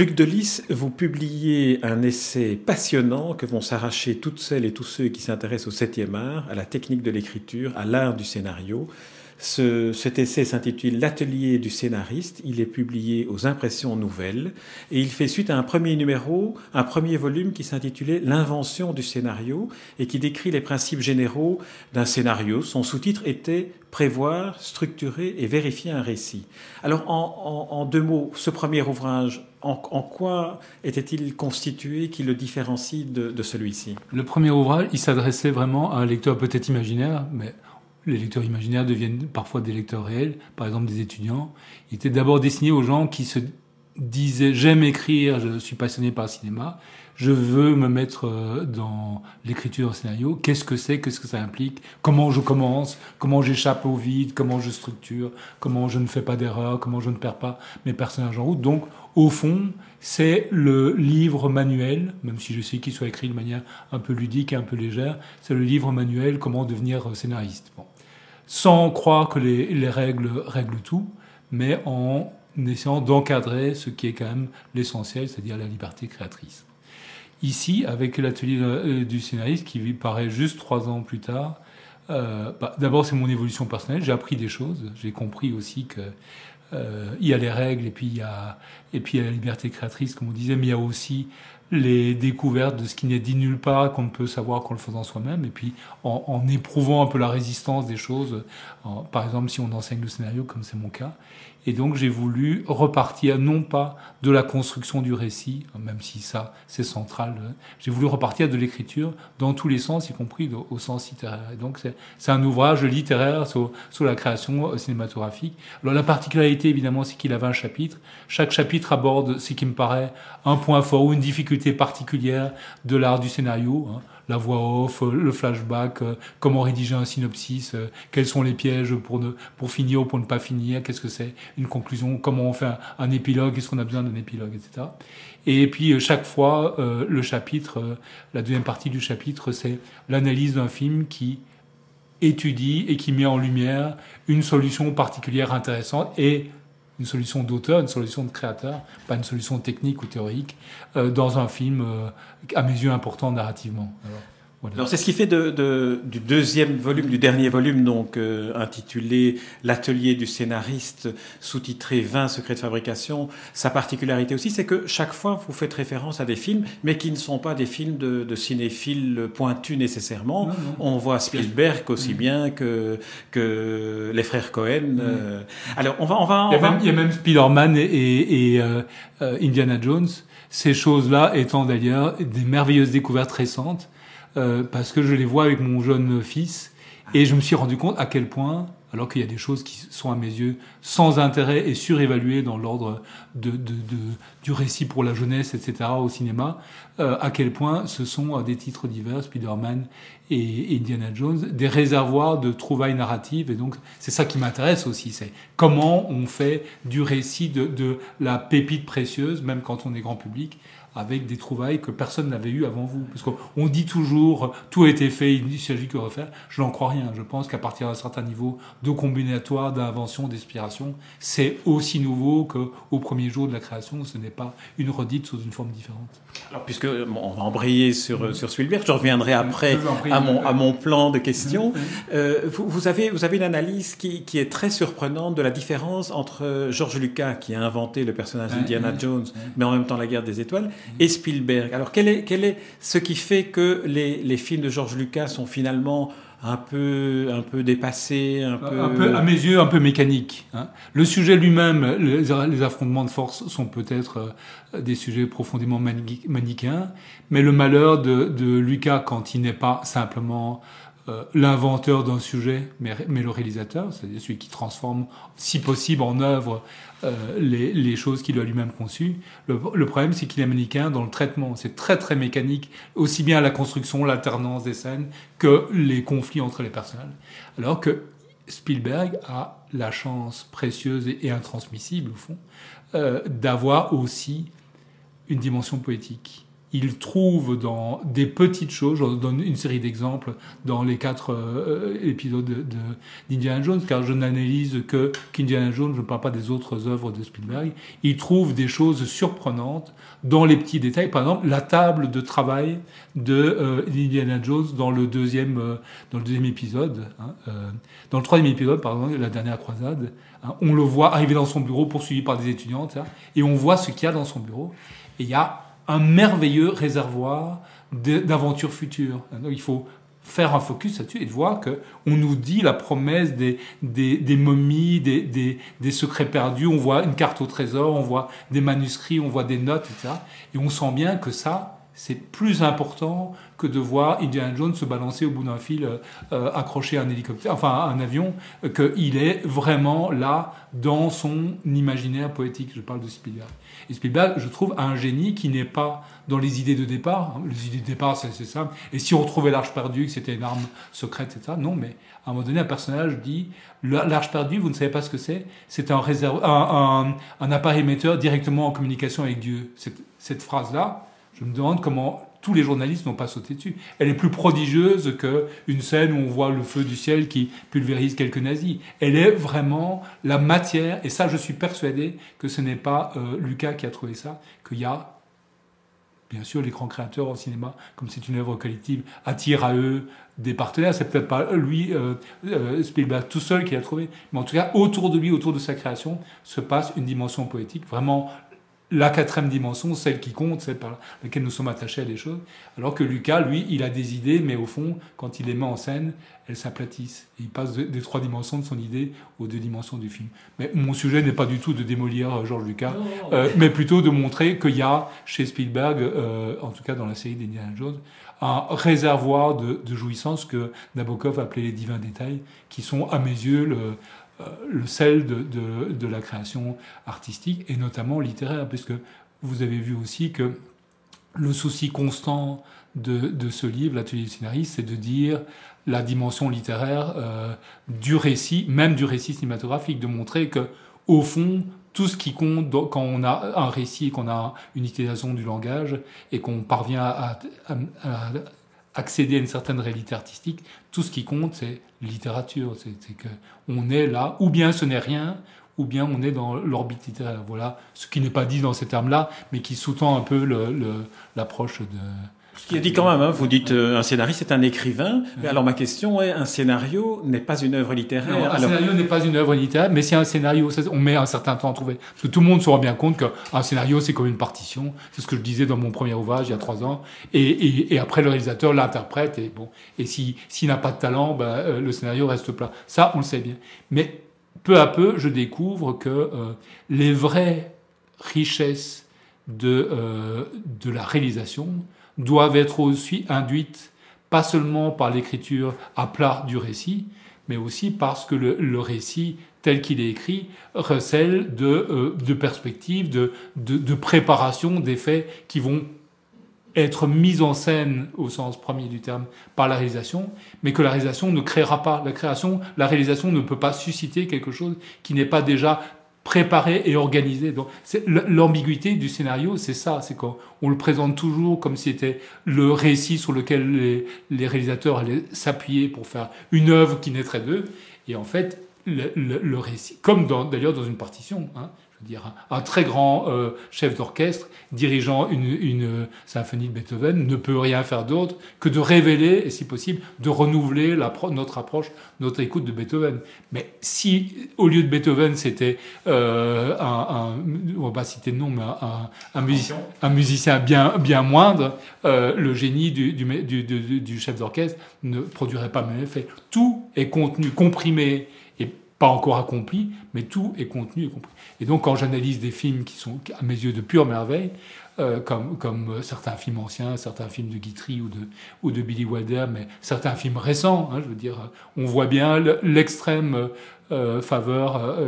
Luc Delis, vous publiez un essai passionnant que vont s'arracher toutes celles et tous ceux qui s'intéressent au septième art, à la technique de l'écriture, à l'art du scénario. Ce, cet essai s'intitule L'atelier du scénariste. Il est publié aux impressions nouvelles et il fait suite à un premier numéro, un premier volume qui s'intitulait L'invention du scénario et qui décrit les principes généraux d'un scénario. Son sous-titre était Prévoir, structurer et vérifier un récit. Alors en, deux mots, ce premier ouvrage, en, quoi était-il constitué qui le différencie de celui-ci? Le premier ouvrage, il s'adressait vraiment à un lecteur peut-être imaginaire, mais les lecteurs imaginaires deviennent parfois des lecteurs réels, par exemple des étudiants. Il était d'abord destiné aux gens qui se disaient j'aime écrire, je suis passionné par le cinéma, je veux me mettre euh, dans l'écriture scénario, qu'est-ce que c'est, qu'est-ce que ça implique, comment je commence, comment j'échappe au vide, comment je structure, comment je ne fais pas d'erreur, comment je ne perds pas mes personnages en route? Donc, au fond, c'est le livre manuel, même si je sais qu'il soit écrit de manière un peu ludique et un peu légère, c'est le livre manuel comment devenir scénariste. Bon. Sans croire que les, les règles règlent tout, mais en essayant d'encadrer ce qui est quand même l'essentiel, c'est-à-dire la liberté créatrice. Ici, avec l'atelier euh, du scénariste qui paraît juste trois ans plus tard, euh, bah, d'abord c'est mon évolution personnelle, j'ai appris des choses, j'ai compris aussi que euh, il y a les règles et puis il y a et puis il y a la liberté créatrice comme on disait, mais il y a aussi les découvertes de ce qui n'est dit nulle part qu'on ne peut savoir qu'en le faisant soi-même et puis en, en, éprouvant un peu la résistance des choses. Par exemple, si on enseigne le scénario comme c'est mon cas, et donc j'ai voulu repartir non pas de la construction du récit, même si ça c'est central, j'ai voulu repartir de l'écriture dans tous les sens, y compris au sens littéraire. Et donc c'est un ouvrage littéraire sur, la création cinématographique. Alors la particularité évidemment c'est qu'il avait un chapitre. Chaque chapitre aborde ce qui me paraît un point fort ou une difficulté particulière de l'art du scénario. Hein la voix off, le flashback, euh, comment rédiger un synopsis, euh, quels sont les pièges pour, finir ou pour ne pas finir, qu'est-ce que c'est une conclusion, comment on fait un, un épilogue, est-ce qu'on a besoin d'un épilogue, etc. Et puis euh, chaque fois, le chapitre, la deuxième partie du chapitre, c'est l'analyse d'un film qui étudie et qui met en lumière une solution particulière intéressante et une solution d'auteur, une solution de créateur, pas une solution technique ou théorique, euh, dans un film, euh, à mes yeux, important narrativement. Voilà. Alors c'est ce qui fait de, de, du deuxième volume, du dernier volume, donc euh, intitulé L'atelier du scénariste, sous-titré 20 secrets de fabrication. Sa particularité aussi, c'est que chaque fois vous faites référence à des films, mais qui ne sont pas des films de, de cinéphiles pointus nécessairement. Non, non. On voit Spielberg aussi mmh. bien que, que les frères Cohen. Mmh. Euh, alors on va, on va, il, y a va... Même, il y a même Spider-Man et, et, et euh, Indiana Jones. Ces choses-là étant d'ailleurs des merveilleuses découvertes récentes euh, parce que je les vois avec mon jeune fils et je me suis rendu compte à quel point, alors qu'il y a des choses qui sont à mes yeux sans intérêt et surévaluées dans l'ordre de, de, de, du récit pour la jeunesse, etc. au cinéma, euh, à quel point ce sont à des titres divers, Spider-Man et Indiana Jones, des réservoirs de trouvailles narratives. Et donc c'est ça qui m'intéresse aussi, c'est comment on fait du récit de, de la pépite précieuse, même quand on est grand public, avec des trouvailles que personne n'avait eues avant vous. Parce qu'on dit toujours, tout a été fait, il ne s'agit que de refaire. Je n'en crois rien. Je pense qu'à partir d'un certain niveau de combinatoire, d'invention, d'inspiration, c'est aussi nouveau qu'au premier jour de la création. Ce n'est pas une redite sous une forme différente. Alors, puisque bon, on va embrayer sur, mmh. sur Spielberg, je reviendrai après à mon, à mon plan de questions. Mmh. Euh, vous, vous, avez, vous avez une analyse qui, qui est très surprenante de la différence entre George Lucas, qui a inventé le personnage d'Indiana Jones, mais en même temps la guerre des étoiles, et Spielberg. Alors quel est, quel est ce qui fait que les, les films de George Lucas sont finalement un peu, un peu dépassés, un peu... un peu... à mes yeux, un peu mécanique. Hein. Le sujet lui-même, les, affrontements de force sont peut-être euh, des sujets profondément manichéens, mais le malheur de, de Lucas, quand il n'est pas simplement euh, l'inventeur d'un sujet, mais, le réalisateur, c'est-à-dire celui qui transforme, si possible, en œuvre euh, les, choses qu'il a lui-même conçues. Le, problème, c'est qu'il est américain dans le traitement. C'est très, très mécanique, aussi bien la construction, l'alternance des scènes, que les conflits entre les personnages. Alors que Spielberg a la chance précieuse et, intransmissible, au fond, euh, d'avoir aussi une dimension poétique il trouve dans des petites choses, je donne une série d'exemples dans les quatre euh, épisodes d'Indiana de, Jones, car je n'analyse que qu'Indiana Jones, je ne parle pas des autres œuvres de Spielberg. Il trouve des choses surprenantes dans les petits détails. Par exemple, la table de travail de euh, Indiana Jones dans le deuxième, euh, dans le deuxième épisode, hein, dans le troisième épisode, par la dernière croisade. Hein, on le voit arriver dans son bureau poursuivi par des étudiantes, et on voit ce qu'il y a dans son bureau. Et il y a un merveilleux réservoir d'aventures futures. il faut faire un focus là-dessus et voir que on nous dit la promesse des, des, momies, des, des, secrets perdus, on voit une carte au trésor, on voit des manuscrits, on voit des notes, etc. Et on sent bien que ça, c'est plus important que de voir Indiana Jones se balancer au bout d'un fil, euh, euh, accroché à un hélicoptère, enfin à un avion, qu'il est vraiment là dans son imaginaire poétique. Je parle de Spielberg. Et Spielberg, je trouve, a un génie qui n'est pas dans les idées de départ. Hein. Les idées de départ, c'est simple. Et si on retrouvait l'arche perdue, que c'était une arme secrète, etc. Non, mais à un moment donné, un personnage dit l'arche perdue, vous ne savez pas ce que c'est C'est un, appareil émetteur directement en communication avec Dieu. Cette phrase-là, je me demande comment tous les journalistes n'ont pas sauté dessus. Elle est plus prodigieuse qu'une scène où on voit le feu du ciel qui pulvérise quelques nazis. Elle est vraiment la matière, et ça je suis persuadé que ce n'est pas euh, Lucas qui a trouvé ça, qu'il y a, bien sûr, les grands créateurs au cinéma, comme c'est une œuvre collective, attirent à eux des partenaires. C'est peut-être pas lui, euh, euh, Spielberg, tout seul qui a trouvé, mais en tout cas, autour de lui, autour de sa création, se passe une dimension poétique. Vraiment, la quatrième dimension, celle qui compte, celle par laquelle nous sommes attachés à des choses. Alors que Lucas, lui, il a des idées, mais au fond, quand il les met en scène, elles s'aplatissent. il passe des trois dimensions de son idée aux deux dimensions du film. Mais mon sujet n'est pas du tout de démolir euh, Georges Lucas, euh, mais plutôt de montrer qu'il y a chez Spielberg, euh, en tout cas dans la série d'Indiana Jones, un réservoir de, de jouissance que Nabokov appelait les divins détails, qui sont à mes yeux le, euh, le sel de, la création artistique et notamment littéraire, puisque vous avez vu aussi que le souci constant de, ce livre, l'atelier du scénariste, c'est de dire la dimension littéraire euh, du récit, même du récit cinématographique, de montrer que au fond, tout ce qui compte quand on a un récit, qu'on a une utilisation du langage et qu'on parvient à, accéder à une certaine réalité artistique, tout ce qui compte, c'est littérature. C'est que on est là, ou bien ce n'est rien, ou bien on est dans l'orbite littéraire. Voilà ce qui n'est pas dit dans ces termes-là, mais qui sous-tend un peu l'approche de ce qui est dit quand même, hein, vous dites euh, un scénariste est un écrivain, mais alors ma question est, un scénario n'est pas une œuvre littéraire. un scénario n'est pas une œuvre littéraire, mais c'est un scénario, on met un certain temps à trouver. Parce que tout le monde se rend bien compte qu'un scénario, c'est comme une partition. C'est ce que je disais dans mon premier ouvrage il y a trois ans. Et, après, le réalisateur l'interprète, et bon. Et s'il n'a pas de talent, ben, euh, le scénario reste plat. Ça, on le sait bien. Mais peu à peu, je découvre que euh, les vraies richesses de, de la réalisation, doivent être aussi induites pas seulement par l'écriture à plat du récit, mais aussi parce que le, récit tel qu'il est écrit recèle de, euh, perspectives, de, de, préparation des faits qui vont être mis en scène au sens premier du terme par la réalisation, mais que la réalisation ne créera pas. La création, la réalisation ne peut pas susciter quelque chose qui n'est pas déjà préparé et organisé. Donc, l'ambiguïté du scénario, c'est ça, c'est qu'on le présente toujours comme si c'était le récit sur lequel les, réalisateurs allaient s'appuyer pour faire une œuvre qui naîtrait d'eux. Et en fait, le, le, récit, comme d'ailleurs dans une partition, hein, dire, un très grand euh, chef d'orchestre dirigeant une, une, symphonie de Beethoven ne peut rien faire d'autre que de révéler, et si possible, de renouveler la, notre approche, notre écoute de Beethoven. Mais si, au lieu de Beethoven, c'était euh, un, un, on va pas citer de nom, mais un, un, musicien, bien, bien moindre, euh, le génie du, du, du, du chef d'orchestre ne produirait pas le même effet. Tout est contenu, comprimé, pas encore accompli, mais tout est contenu et compris. Et donc, quand j'analyse des films qui sont, à mes yeux, de pure merveille, euh, comme, comme euh, certains films anciens, certains films de Guitry ou de, ou de Billy Wilder, mais certains films récents, hein, je veux dire, on voit bien l'extrême euh, faveur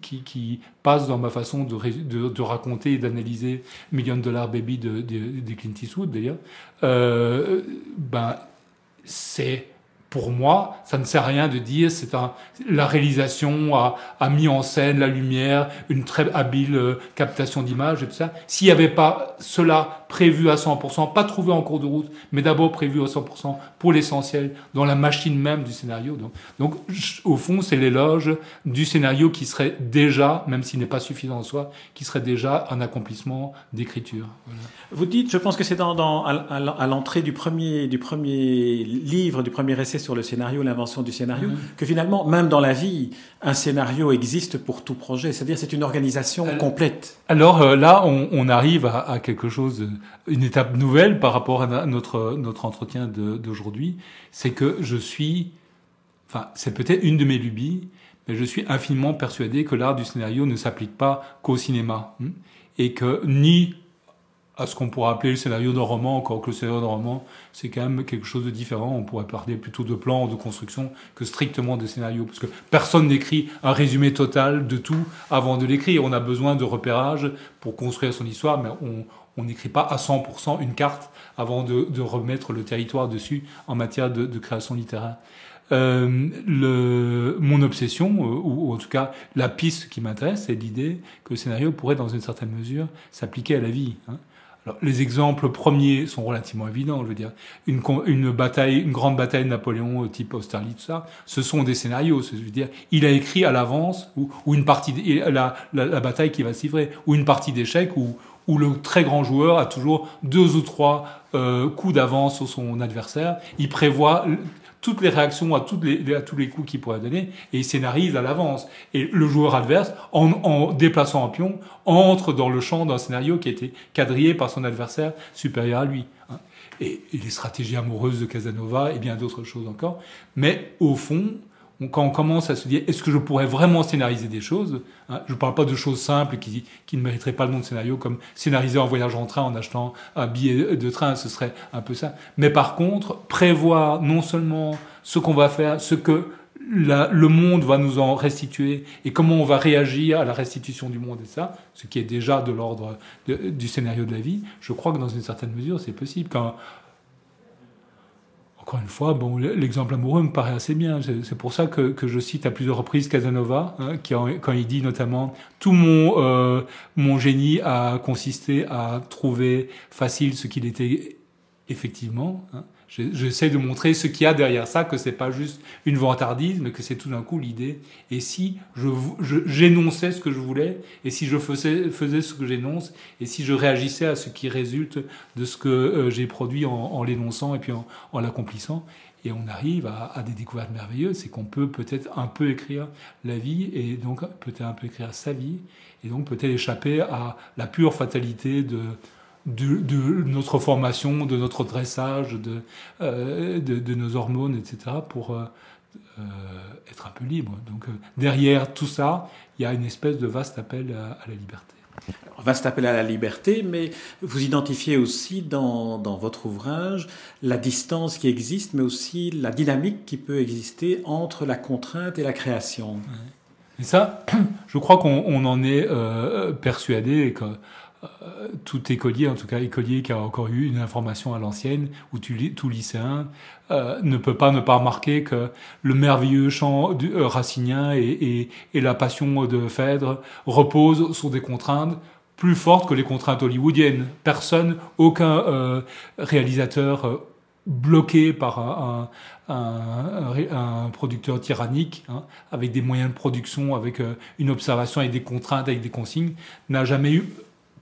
qui, qui, passe dans ma façon de, de, raconter et d'analyser Million Dollar Baby de, de, Clint Eastwood, d'ailleurs. ben, c'est pour moi, ça ne sert à rien de dire c'est un, la réalisation a, a, mis en scène la lumière, une très habile euh, captation d'image et tout ça. S'il n'y avait pas cela prévu à 100%, pas trouvé en cours de route, mais d'abord prévu à 100% pour l'essentiel dans la machine même du scénario. Donc, donc au fond, c'est l'éloge du scénario qui serait déjà, même s'il n'est pas suffisant en soi, qui serait déjà un accomplissement d'écriture. Voilà. Vous dites, je pense que c'est dans, dans, à, l'entrée du premier, du premier livre, du premier essai sur le scénario, l'invention du scénario, mmh. que finalement, même dans la vie, un scénario existe pour tout projet. C'est-à-dire, c'est une organisation alors, complète. Alors euh, là, on, on arrive à, à, quelque chose, une étape nouvelle par rapport à notre, notre entretien d'aujourd'hui. C'est que je suis, enfin, c'est peut-être une de mes lubies, mais je suis infiniment persuadé que l'art du scénario ne s'applique pas qu'au cinéma. Hein, et que ni à ce qu'on pourrait appeler le scénario d'un roman, encore que le scénario d'un roman, c'est quand même quelque chose de différent. On pourrait parler plutôt de plan, de construction, que strictement de scénario. Parce que personne n'écrit un résumé total de tout avant de l'écrire. On a besoin de repérage pour construire son histoire, mais on n'écrit pas à 100% une carte avant de, de, remettre le territoire dessus en matière de, de création littéraire. Euh, le, mon obsession, euh, ou, ou, en tout cas la piste qui m'intéresse, c'est l'idée que le scénario pourrait, dans une certaine mesure, s'appliquer à la vie. Hein. Alors, les exemples premiers sont relativement évidents. Je veux dire, une, une bataille, une grande bataille de Napoléon, euh, type Austerlitz, tout ça, ce sont des scénarios. Je veux dire, il a écrit à l'avance ou, ou, une partie, la, la, la, bataille qui va se livrer, ou une partie d'échecs où, où le très grand joueur a toujours deux ou trois euh, coups d'avance sur son adversaire. Il prévoit toutes les réactions à, tous les coups qu'il pourrait donner et il scénarise à l'avance. Et le joueur adverse, en, en, déplaçant un pion, entre dans le champ d'un scénario qui a été quadrillé par son adversaire supérieur à lui. Hein. Et, et, les stratégies amoureuses de Casanova et bien d'autres choses encore. Mais au fond, quand on commence à se dire est-ce que je pourrais vraiment scénariser des choses hein, Je ne parle pas de choses simples qui, qui ne mériteraient pas le nom de scénario, comme scénariser en voyage en train en achetant un billet de train, ce serait un peu ça. Mais par contre, prévoir non seulement ce qu'on va faire, ce que le monde va nous en restituer et comment on va réagir à la restitution du monde et ça, ce qui est déjà de l'ordre du scénario de la vie, je crois que dans une certaine mesure c'est possible. Encore une fois, bon, l'exemple amoureux me paraît assez bien. C'est pour ça que, je cite à plusieurs reprises Casanova, hein, qui quand il dit notamment tout mon euh, mon génie a consisté à trouver facile ce qu'il était effectivement. Hein, J'essaie de montrer ce qu'il y a derrière ça, que c'est pas juste une vantardise, mais que c'est tout d'un coup l'idée. Et si je j'énonçais ce que je voulais, et si je faisais, faisais ce que j'énonce, et si je réagissais à ce qui résulte de ce que euh, j'ai produit en, l'énonçant et puis en, en l'accomplissant, et on arrive à, à des découvertes merveilleuses, c'est qu'on peut peut-être un peu écrire la vie, et donc peut-être un peu écrire sa vie, et donc peut-être échapper à la pure fatalité de de, de, notre formation, de notre dressage, de, euh, de, de nos hormones, etc., pour euh, euh, être un peu libre. Donc euh, derrière tout ça, il y a une espèce de vaste appel à, à la liberté. Alors, vaste appel à la liberté, mais vous identifiez aussi dans, dans, votre ouvrage la distance qui existe, mais aussi la dynamique qui peut exister entre la contrainte et la création. Et ça, je crois qu'on en est persuadé que tout écolier, en tout cas écolier qui a encore eu une information à l'ancienne, ou tout lycéen, euh, ne peut pas ne pas remarquer que le merveilleux chant du, euh, racinien et, la passion de Phèdre reposent sur des contraintes plus fortes que les contraintes hollywoodiennes. Personne, aucun euh, réalisateur euh, bloqué par un, producteur tyrannique, hein, avec des moyens de production, avec euh, une observation, avec des contraintes, avec des consignes, n'a jamais eu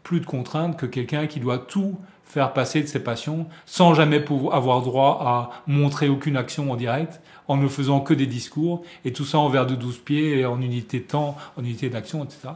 plus de contraintes que quelqu'un qui doit tout faire passer de ses passions sans jamais pouvoir avoir droit à montrer aucune action en direct, en ne faisant que des discours, et tout ça en verre de 12 pieds, et en unité de temps, en unité d'action, etc.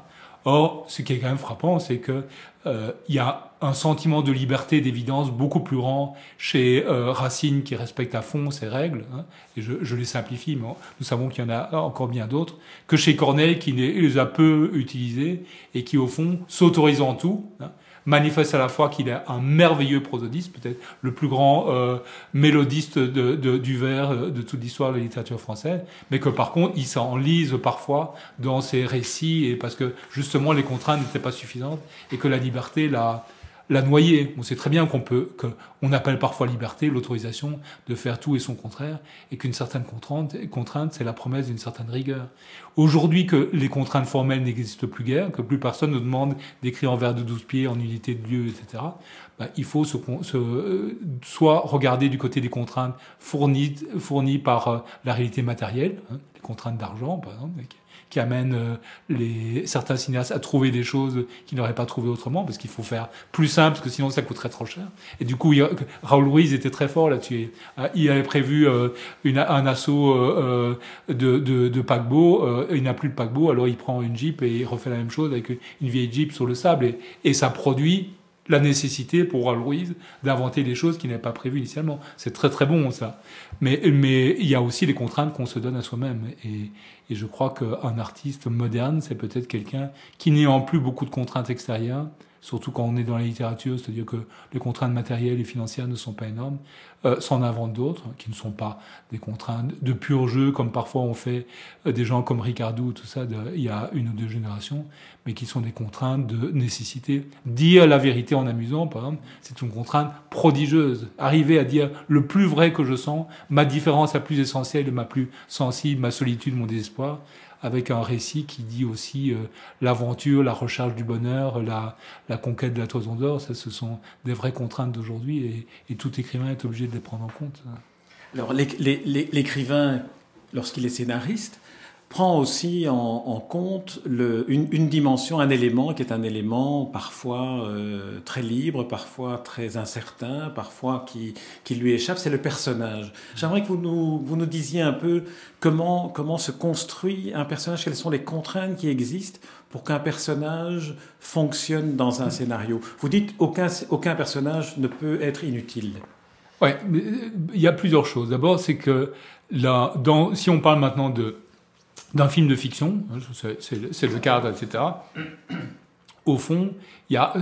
Or, ce qui est quand même frappant, c'est que euh, y a un sentiment de liberté, d'évidence beaucoup plus grand chez euh, Racine qui respecte à fond ses règles, hein, et je, les simplifie, mais nous savons qu'il y en a encore bien d'autres, que chez Corneille qui les a peu utilisés et qui au fond s'autorise en tout. Hein, manifeste à la fois qu'il est un merveilleux prosodiste, peut-être le plus grand euh, mélodiste de, de, du vers euh, de toute l'histoire de la littérature française, mais que par contre, il s'enlise parfois dans ses récits, et parce que justement les contraintes n'étaient pas suffisantes, et que la liberté l'a la noyer. On sait très bien qu'on peut, qu'on appelle parfois liberté l'autorisation de faire tout et son contraire, et qu'une certaine contrainte, contrainte c'est la promesse d'une certaine rigueur. Aujourd'hui que les contraintes formelles n'existent plus guère, que plus personne ne demande d'écrire en vers de douze pieds, en unité de lieu, etc., bah, il faut se, se, soit regarder du côté des contraintes fournies, fournies par euh, la réalité matérielle, hein, les contraintes d'argent, par exemple, qui amène euh, les, certains cinéastes à trouver des choses qu'ils n'auraient pas trouvées autrement, parce qu'il faut faire plus simple, parce que sinon ça coûterait trop cher. Et du coup, Raoul Ruiz était très fort là-dessus. Euh, il avait prévu euh, une, un assaut de, de, de paquebot, il n'a plus de paquebot, alors il prend une Jeep et il refait la même chose avec une vieille Jeep sur le sable, et, et ça produit la nécessité pour Ruiz d'inventer des choses qu'il n'avait pas prévues initialement. C'est très très bon ça. Mais, mais il y a aussi les contraintes qu'on se donne à soi-même. Et, et je crois qu'un artiste moderne, c'est peut-être quelqu'un qui n'ayant plus beaucoup de contraintes extérieures, surtout quand on est dans la littérature, c'est-à-dire que les contraintes matérielles et financières ne sont pas énormes, euh, s'en inventent d'autres, qui ne sont pas des contraintes de pur jeu, comme parfois on fait euh, des gens comme Ricardou, tout ça, il y a une ou deux générations, mais qui sont des contraintes de nécessité. Dire la vérité en amusant, par exemple, c'est une contrainte prodigieuse. Arriver à dire le plus vrai que je sens, ma différence la plus essentielle, ma plus sensible, ma solitude, mon désespoir, avec un récit qui dit aussi euh, l'aventure, la recherche du bonheur, la, conquête de la toison d'or. Ça, ce sont des vraies contraintes d'aujourd'hui et, et, tout écrivain est obligé de les prendre en compte. Alors l'écrivain, lorsqu'il est scénariste, prend aussi en, compte une, dimension, un élément qui est un élément parfois euh, très libre, parfois très incertain, parfois qui, qui lui échappe, c'est le personnage. J'aimerais que vous nous, vous nous disiez un peu comment, comment se construit un personnage, quelles sont les contraintes qui existent pour qu'un personnage fonctionne dans un scénario. Vous dites aucun, aucun personnage ne peut être inutile. Ouais, il y a plusieurs choses. D'abord, c'est que là, si on parle maintenant de d'un film de fiction, hein, c'est le cadre, etc. Au fond, a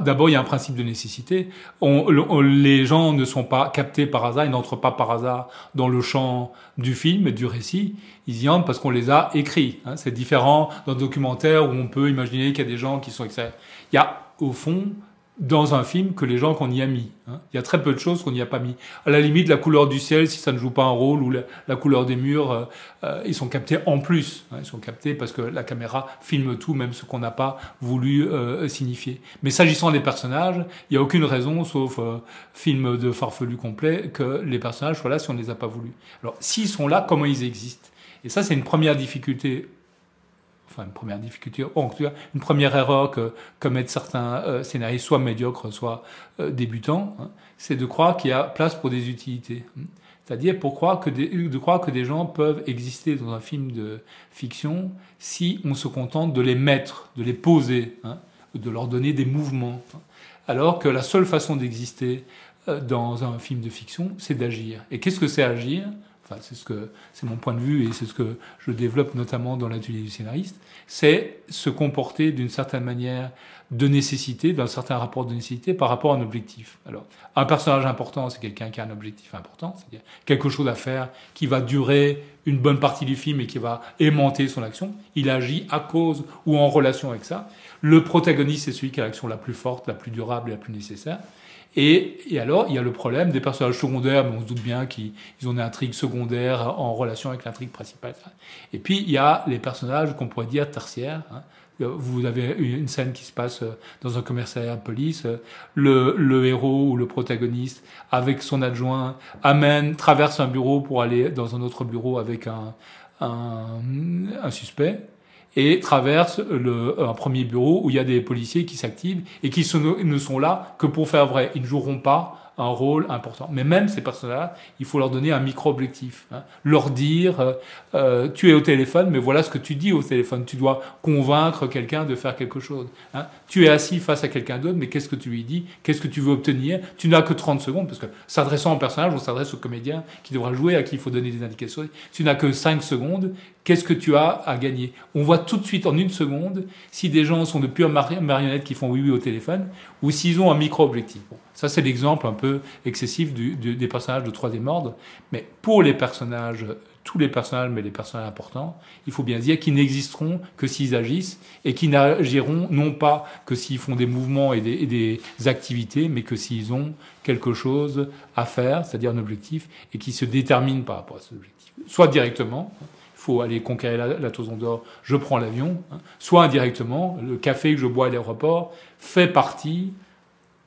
d'abord il y a un principe de nécessité. Les gens ne sont pas captés par hasard, ils n'entrent pas par hasard dans le champ du film du récit. Ils y entrent parce qu'on les a écrits. Hein. C'est différent d'un documentaire où on peut imaginer qu'il y a des gens qui sont extraits. Il y a au fond dans un film que les gens qu'on y a mis. Hein. Il y a très peu de choses qu'on n'y a pas mis. À la limite, la couleur du ciel, si ça ne joue pas un rôle, ou la, couleur des murs, euh, euh, ils sont captés en plus. Hein. Ils sont captés parce que la caméra filme tout, même ce qu'on n'a pas voulu euh, signifier. Mais s'agissant des personnages, il n'y a aucune raison, sauf film de farfelu complet, que les personnages soient là si on ne les a pas voulu. Alors, s'ils sont là, comment ils existent? Et ça, c'est une première difficulté une première difficulté, cas, une première erreur que commettent certains euh, scénaristes, soit médiocres, soit euh, débutants, hein, c'est de croire qu'il y a place pour des utilités. Hein. C'est-à-dire pour croire que des, de croire que des gens peuvent exister dans un film de fiction si on se contente de les mettre, de les poser, hein, de leur donner des mouvements. Alors que la seule façon d'exister euh, dans un film de fiction, c'est d'agir. Et qu'est-ce que c'est agir? C'est ce que c'est mon point de vue et c'est ce que je développe notamment dans l'atelier du scénariste, c'est se comporter d'une certaine manière de nécessité, d'un certain rapport de nécessité par rapport à un objectif. Alors, un personnage important, c'est quelqu'un qui a un objectif important, c'est-à-dire quelque chose à faire qui va durer une bonne partie du film et qui va aimanter son action. Il agit à cause ou en relation avec ça. Le protagoniste, c'est celui qui a l'action la plus forte, la plus durable et la plus nécessaire. Et, et, alors, il y a le problème des personnages secondaires, mais on se doute bien qu'ils ont une intrigue secondaire en relation avec l'intrigue principale. Et puis, il y a les personnages qu'on pourrait dire tertiaires. Hein. Vous avez une scène qui se passe dans un commissariat de police. Le, le, héros ou le protagoniste, avec son adjoint, amène, traverse un bureau pour aller dans un autre bureau avec un, un, un suspect et traverse le, un premier bureau où il y a des policiers qui s'activent et qui ne sont là que pour faire vrai. Ils ne joueront pas un rôle important. Mais même ces personnages, il faut leur donner un micro-objectif. Hein. Leur dire, euh, euh, tu es au téléphone, mais voilà ce que tu dis au téléphone. Tu dois convaincre quelqu'un de faire quelque chose. Hein. Tu es assis face à quelqu'un d'autre, mais qu'est-ce que tu lui dis? Qu'est-ce que tu veux obtenir? Tu n'as que 30 secondes, parce que s'adressant au personnage, on s'adresse au comédien qui devra jouer, à qui il faut donner des indications. Tu n'as que 5 secondes. Qu'est-ce que tu as à gagner? On voit tout de suite en une seconde si des gens sont de pures marionnettes qui font oui oui au téléphone ou s'ils ont un micro-objectif. Ça, c'est l'exemple un peu excessif des personnages de troisième ordre. Mais pour les personnages, tous les personnages, mais les personnages importants, il faut bien dire qu'ils n'existeront que s'ils agissent et qu'ils n'agiront non pas que s'ils font des mouvements et des, et des activités, mais que s'ils ont quelque chose à faire, c'est-à-dire un objectif, et qui se déterminent par rapport à cet objectif. Soit directement, faut aller conquérir la, la Toison d'Or, je prends l'avion, hein. soit indirectement, le café que je bois à l'aéroport fait partie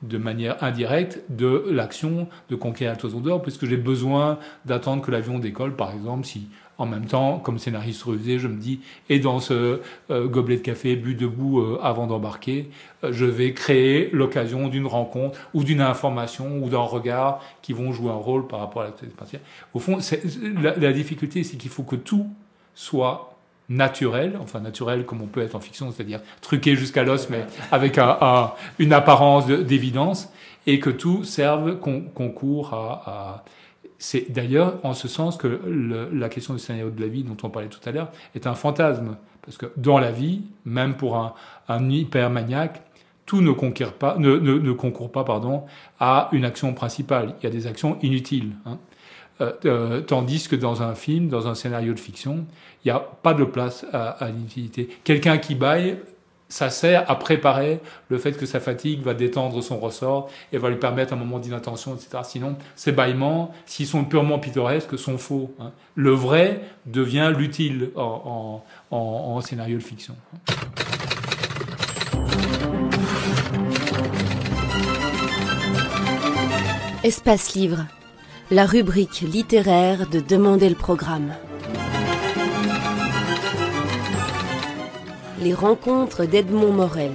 de manière indirecte de l'action de conquérir la Toison d'Or, puisque j'ai besoin d'attendre que l'avion décolle, par exemple, si en même temps, comme scénariste rusé, je me dis, et dans ce euh, gobelet de café bu debout euh, avant d'embarquer, euh, je vais créer l'occasion d'une rencontre ou d'une information ou d'un regard qui vont jouer un rôle par rapport à la spatiale. Au fond, la, la difficulté, c'est qu'il faut que tout soit naturel, enfin naturel comme on peut être en fiction, c'est-à-dire truqué jusqu'à l'os, mais avec une apparence d'évidence, et que tout serve, concourt à... C'est d'ailleurs en ce sens que la question du scénario de la vie dont on parlait tout à l'heure est un fantasme. Parce que dans la vie, même pour un, un hypermaniaque, tout ne, pas, ne, concourt pas pardon, à une action principale. Il y a des actions inutiles. Hein. Euh, euh, tandis que dans un film, dans un scénario de fiction, il n'y a pas de place à, l'inutilité. Quelqu'un qui baille, ça sert à préparer le fait que sa fatigue va détendre son ressort et va lui permettre un moment d'inattention, etc. Sinon, ces bâillements, s'ils sont purement pittoresques, sont faux. Hein. Le vrai devient l'utile en, en scénario de fiction. Espace Livre la rubrique littéraire de Demander le programme. Les rencontres d'Edmond Morel.